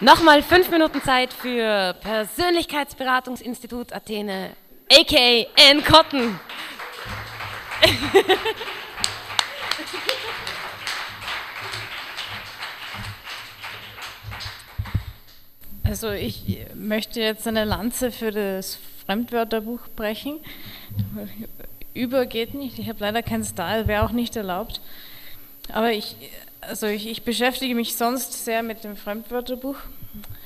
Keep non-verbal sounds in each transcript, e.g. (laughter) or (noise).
Nochmal fünf Minuten Zeit für Persönlichkeitsberatungsinstitut Athene, aka Ann Cotton. (laughs) Also ich möchte jetzt eine Lanze für das Fremdwörterbuch brechen. Über geht nicht, ich habe leider keinen Style, wäre auch nicht erlaubt. Aber ich, also ich, ich beschäftige mich sonst sehr mit dem Fremdwörterbuch,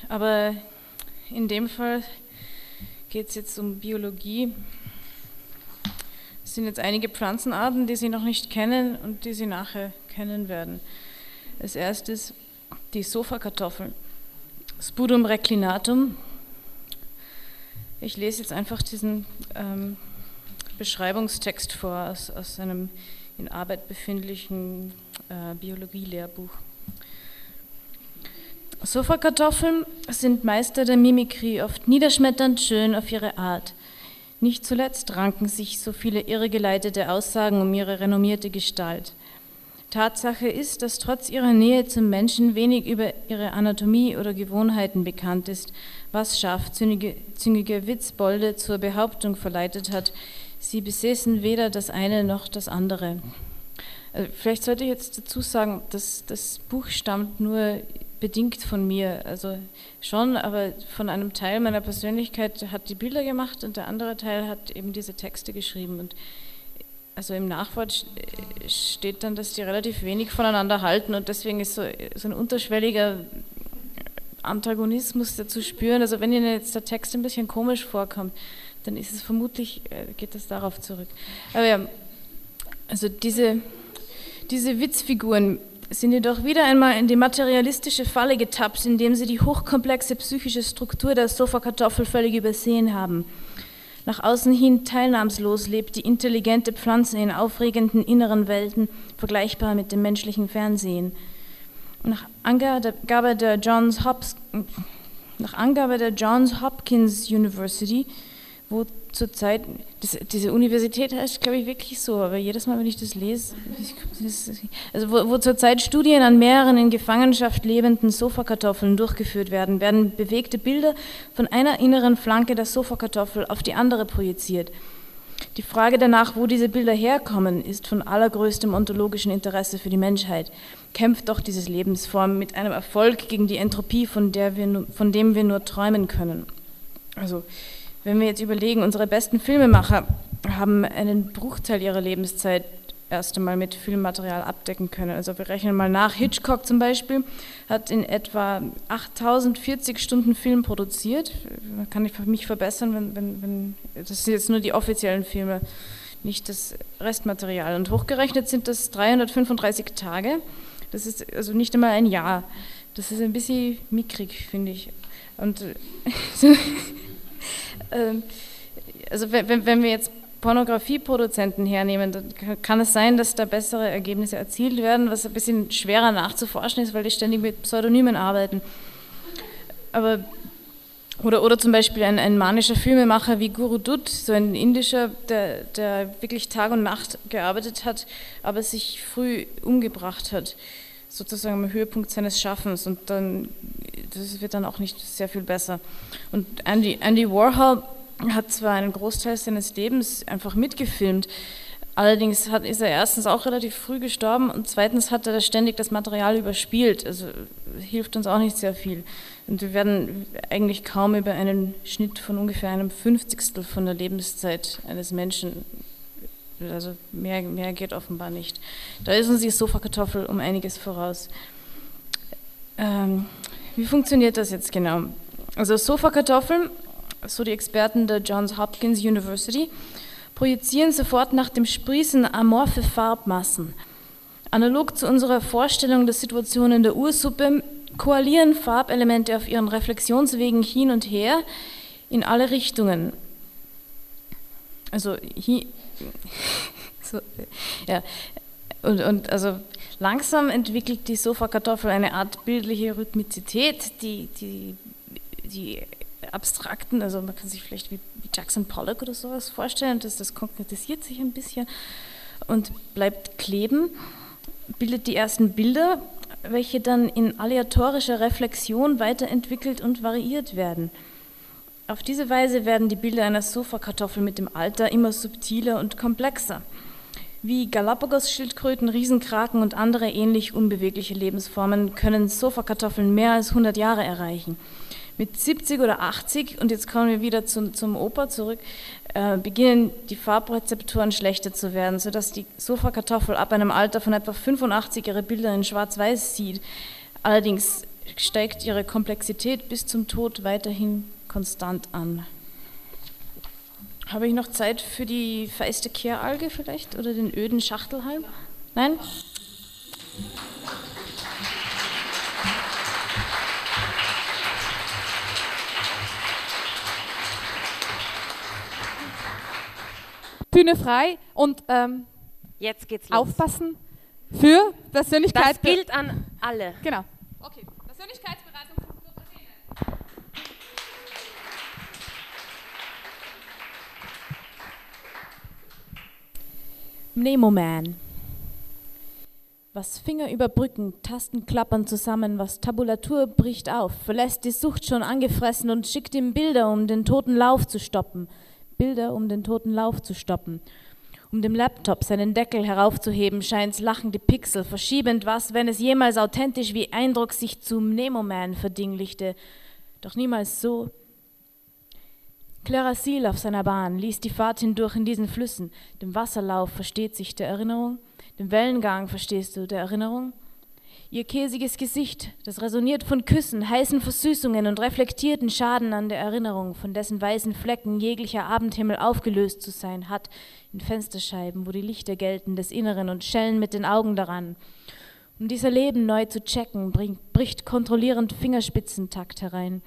aber in dem Fall geht es jetzt um Biologie. Es sind jetzt einige Pflanzenarten, die Sie noch nicht kennen und die Sie nachher kennen werden. Als erstes die Sofakartoffeln. Spudum reclinatum. Ich lese jetzt einfach diesen ähm, Beschreibungstext vor aus, aus einem in Arbeit befindlichen äh, Biologielehrbuch. Sofakartoffeln sind Meister der Mimikrie, oft niederschmetternd schön auf ihre Art. Nicht zuletzt ranken sich so viele irregeleitete Aussagen um ihre renommierte Gestalt. Tatsache ist, dass trotz ihrer Nähe zum Menschen wenig über ihre Anatomie oder Gewohnheiten bekannt ist, was scharfzüngige Witzbolde zur Behauptung verleitet hat, sie besäßen weder das eine noch das andere. Also vielleicht sollte ich jetzt dazu sagen, dass das Buch stammt nur bedingt von mir, also schon, aber von einem Teil meiner Persönlichkeit hat die Bilder gemacht und der andere Teil hat eben diese Texte geschrieben und also im Nachwort steht dann, dass die relativ wenig voneinander halten und deswegen ist so, so ein unterschwelliger Antagonismus dazu spüren. Also wenn Ihnen jetzt der Text ein bisschen komisch vorkommt, dann ist es vermutlich, äh, geht das darauf zurück. Aber ja, also diese, diese Witzfiguren sind jedoch wieder einmal in die materialistische Falle getappt, indem sie die hochkomplexe psychische Struktur der Sofakartoffel völlig übersehen haben. Nach außen hin teilnahmslos lebt die intelligente Pflanze in aufregenden inneren Welten, vergleichbar mit dem menschlichen Fernsehen. Nach Angabe der Johns, Hopkins, nach Angabe der Johns Hopkins University wo zurzeit, diese Universität heißt, glaube ich, wirklich so, aber jedes Mal, wenn ich das lese, also wo, wo zurzeit Studien an mehreren in Gefangenschaft lebenden Sofakartoffeln durchgeführt werden, werden bewegte Bilder von einer inneren Flanke der Sofakartoffel auf die andere projiziert. Die Frage danach, wo diese Bilder herkommen, ist von allergrößtem ontologischen Interesse für die Menschheit. Kämpft doch diese Lebensform mit einem Erfolg gegen die Entropie, von, der wir, von dem wir nur träumen können. Also wenn wir jetzt überlegen, unsere besten Filmemacher haben einen Bruchteil ihrer Lebenszeit erst einmal mit Filmmaterial abdecken können. Also wir rechnen mal nach. Hitchcock zum Beispiel hat in etwa 8040 Stunden Film produziert. Kann ich mich verbessern, wenn, wenn, wenn das sind jetzt nur die offiziellen Filme, nicht das Restmaterial. Und hochgerechnet sind das 335 Tage. Das ist also nicht einmal ein Jahr. Das ist ein bisschen mickrig, finde ich. Und (laughs) also wenn, wenn wir jetzt Pornografieproduzenten hernehmen, dann kann es sein, dass da bessere Ergebnisse erzielt werden, was ein bisschen schwerer nachzuforschen ist, weil die ständig mit Pseudonymen arbeiten. Aber oder, oder zum Beispiel ein, ein manischer Filmemacher wie Guru Dutt, so ein indischer, der, der wirklich Tag und Nacht gearbeitet hat, aber sich früh umgebracht hat, sozusagen am Höhepunkt seines Schaffens. Und dann das wird dann auch nicht sehr viel besser. Und Andy, Andy Warhol hat zwar einen Großteil seines Lebens einfach mitgefilmt, allerdings hat, ist er erstens auch relativ früh gestorben und zweitens hat er ständig das Material überspielt, also hilft uns auch nicht sehr viel. Und wir werden eigentlich kaum über einen Schnitt von ungefähr einem Fünfzigstel von der Lebenszeit eines Menschen also mehr, mehr geht offenbar nicht. Da ist uns die Sofakartoffel um einiges voraus. Ähm, wie funktioniert das jetzt genau? Also Sofakartoffeln, so die Experten der Johns Hopkins University, projizieren sofort nach dem Sprießen amorphe Farbmassen. Analog zu unserer Vorstellung der Situation in der Ursuppe koalieren Farbelemente auf ihren Reflexionswegen hin und her in alle Richtungen. Also hier, (laughs) so, ja, und, und also Langsam entwickelt die Sofakartoffel eine Art bildliche Rhythmizität, die, die, die abstrakten, also man kann sich vielleicht wie, wie Jackson Pollock oder sowas vorstellen, dass das konkretisiert sich ein bisschen und bleibt kleben, bildet die ersten Bilder welche dann in aleatorischer Reflexion weiterentwickelt und variiert werden. Auf diese Weise werden die Bilder einer Sofakartoffel mit dem Alter immer subtiler und komplexer. Wie Galapagos-Schildkröten, Riesenkraken und andere ähnlich unbewegliche Lebensformen können Sofakartoffeln mehr als 100 Jahre erreichen. Mit 70 oder 80, und jetzt kommen wir wieder zum, zum Opa zurück, äh, beginnen die Farbrezeptoren schlechter zu werden, sodass die Sofakartoffel ab einem Alter von etwa 85 ihre Bilder in Schwarz-Weiß sieht. Allerdings steigt ihre Komplexität bis zum Tod weiterhin konstant an. Habe ich noch Zeit für die feiste Kehralge vielleicht oder den öden Schachtelhalm? Nein? Bühne frei und ähm, Jetzt geht's los. aufpassen für Persönlichkeit. Das gilt an alle. Genau. Okay. Persönlichkeitsberatung von Kurt Athene. Mnemoman. Was Finger überbrücken, Tasten klappern zusammen, was Tabulatur bricht auf, verlässt die Sucht schon angefressen und schickt ihm Bilder, um den toten Lauf zu stoppen. Bilder, um den toten Lauf zu stoppen. Um dem Laptop seinen Deckel heraufzuheben, scheint's lachen die Pixel, verschiebend was, wenn es jemals authentisch wie Eindruck sich zum Nemoman verdinglichte. Doch niemals so. Clarasil auf seiner Bahn ließ die Fahrt hindurch in diesen Flüssen. Dem Wasserlauf versteht sich der Erinnerung, dem Wellengang verstehst du der Erinnerung. Ihr käsiges Gesicht, das resoniert von Küssen, heißen Versüßungen und reflektierten Schaden an der Erinnerung, von dessen weißen Flecken jeglicher Abendhimmel aufgelöst zu sein hat, in Fensterscheiben, wo die Lichter gelten des Inneren und schellen mit den Augen daran. Um dieser Leben neu zu checken, bringt, bricht kontrollierend Fingerspitzentakt herein,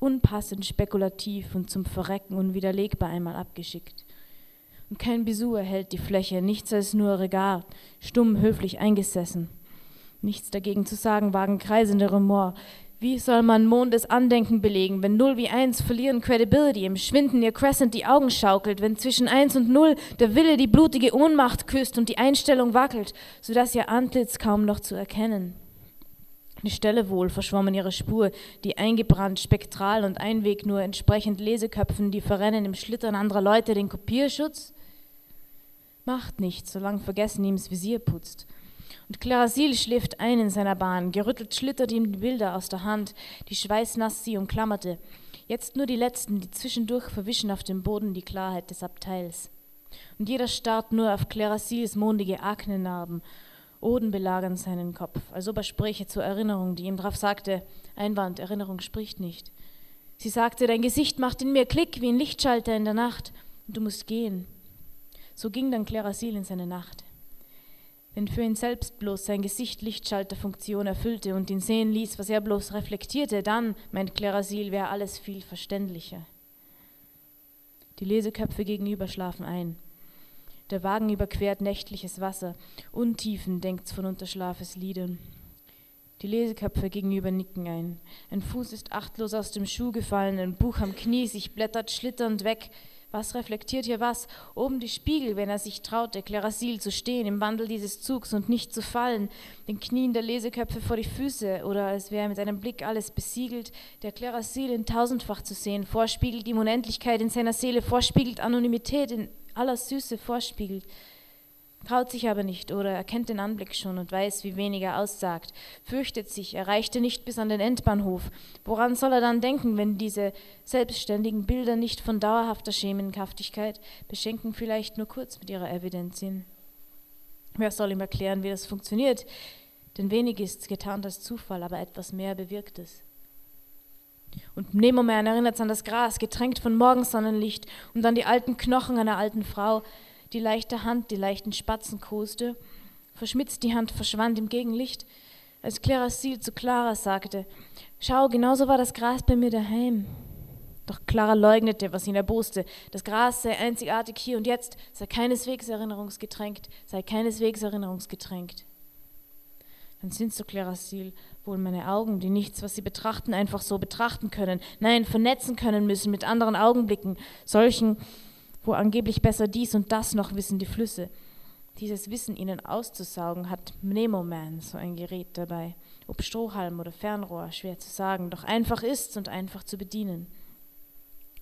unpassend spekulativ und zum Verrecken unwiderlegbar einmal abgeschickt. Und kein Bisou erhält die Fläche, nichts als nur Regard, stumm höflich eingesessen. Nichts dagegen zu sagen wagen kreisende Rumor. Wie soll man Mondes Andenken belegen, wenn Null wie Eins verlieren Credibility, im Schwinden ihr Crescent die Augen schaukelt, wenn zwischen Eins und Null der Wille die blutige Ohnmacht küsst und die Einstellung wackelt, sodass ihr Antlitz kaum noch zu erkennen? Eine Stelle wohl verschwommen ihre Spur, die eingebrannt, spektral und Einweg nur entsprechend Leseköpfen, die verrennen im Schlittern anderer Leute den Kopierschutz? Macht nichts, solange Vergessen ihm's Visier putzt. Und Clarasil schläft ein in seiner Bahn, gerüttelt schlittert ihm die Bilder aus der Hand, die schweißnass sie umklammerte. Jetzt nur die letzten, die zwischendurch verwischen auf dem Boden die Klarheit des Abteils. Und jeder starrt nur auf Clarasils mondige Aknenarben. Oden belagern seinen Kopf, als ob er spräche zur Erinnerung, die ihm drauf sagte, Einwand, Erinnerung spricht nicht. Sie sagte, dein Gesicht macht in mir Klick wie ein Lichtschalter in der Nacht und du musst gehen. So ging dann Clarasil in seine Nacht. Wenn für ihn selbst bloß sein Gesicht Lichtschalterfunktion erfüllte und ihn sehen ließ, was er bloß reflektierte, dann, meint Clarasil, wäre alles viel verständlicher. Die Leseköpfe gegenüber schlafen ein. Der Wagen überquert nächtliches Wasser, Untiefen denkt's von Unterschlafes Liedern. Die Leseköpfe gegenüber nicken ein. Ein Fuß ist achtlos aus dem Schuh gefallen, ein Buch am Knie, sich blättert schlitternd weg, was reflektiert hier was? Oben die Spiegel, wenn er sich traute, Clarasil zu stehen im Wandel dieses Zugs und nicht zu fallen, den Knien der Leseköpfe vor die Füße oder als wäre mit einem Blick alles besiegelt, der Clarasil in tausendfach zu sehen, vorspiegelt ihm Unendlichkeit in seiner Seele, vorspiegelt Anonymität in aller Süße, vorspiegelt traut sich aber nicht oder erkennt den Anblick schon und weiß, wie wenig er aussagt, fürchtet sich, erreichte nicht bis an den Endbahnhof. Woran soll er dann denken, wenn diese selbstständigen Bilder nicht von dauerhafter Schemenhaftigkeit beschenken vielleicht nur kurz mit ihrer Evidenz sind? Wer soll ihm erklären, wie das funktioniert? Denn wenig ist getan als Zufall, aber etwas mehr bewirkt es. Und Nemoman erinnert an das Gras, getränkt von Morgensonnenlicht, und an die alten Knochen einer alten Frau, die leichte Hand, die leichten Spatzen koste. Verschmitzt die Hand verschwand im Gegenlicht, als Clarasil zu Clara sagte, Schau, genauso war das Gras bei mir daheim. Doch Clara leugnete, was ihn erboste. Das Gras sei einzigartig hier und jetzt, sei keineswegs erinnerungsgetränkt, sei keineswegs erinnerungsgetränkt. Dann sind so Clarasil wohl meine Augen, die nichts, was sie betrachten, einfach so betrachten können. Nein, vernetzen können müssen mit anderen Augenblicken, solchen, wo angeblich besser dies und das noch wissen die Flüsse. Dieses Wissen ihnen auszusaugen, hat Mnemoman so ein Gerät dabei. Ob Strohhalm oder Fernrohr, schwer zu sagen, doch einfach ist's und einfach zu bedienen.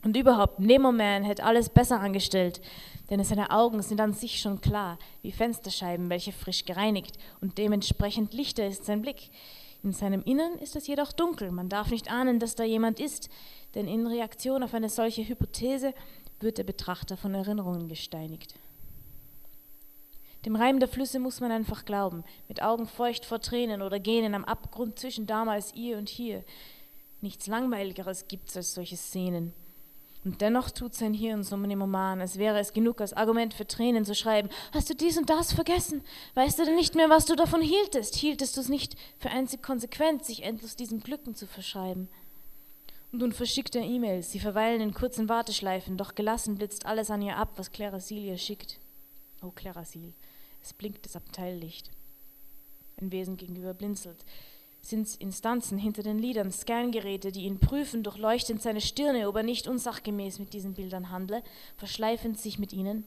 Und überhaupt, Nemoman hätte alles besser angestellt, denn seine Augen sind an sich schon klar, wie Fensterscheiben, welche frisch gereinigt, und dementsprechend lichter ist sein Blick. In seinem Innern ist es jedoch dunkel, man darf nicht ahnen, dass da jemand ist, denn in Reaktion auf eine solche Hypothese wird der Betrachter von Erinnerungen gesteinigt. Dem Reim der Flüsse muss man einfach glauben, mit Augen feucht vor Tränen oder gähnen am Abgrund zwischen damals ihr und hier. Nichts Langweiligeres gibt's als solche Szenen. Und dennoch tut sein Hirn so im Roman, als wäre es genug als Argument für Tränen zu schreiben. Hast du dies und das vergessen? Weißt du denn nicht mehr, was du davon hieltest? Hieltest du es nicht für einzig konsequent, sich endlos diesen Glücken zu verschreiben? Nun verschickt er E-Mails, sie verweilen in kurzen Warteschleifen, doch gelassen blitzt alles an ihr ab, was Clara Sil ihr schickt. Oh, Clara Sil, es blinkt das Abteillicht. Ein Wesen gegenüber blinzelt sind Instanzen hinter den Liedern, Scangeräte, die ihn prüfen, durchleuchtend seine Stirne, ob er nicht unsachgemäß mit diesen Bildern handle, verschleifend sich mit ihnen.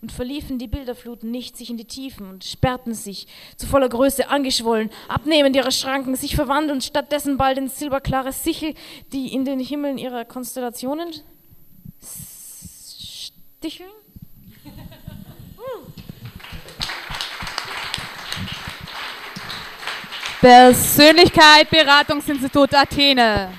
Und verliefen die Bilderfluten nicht sich in die Tiefen und sperrten sich, zu voller Größe angeschwollen, abnehmend ihre Schranken, sich verwandeln stattdessen bald in silberklare Sichel, die in den Himmeln ihrer Konstellationen sticheln? Persönlichkeit Beratungsinstitut Athene.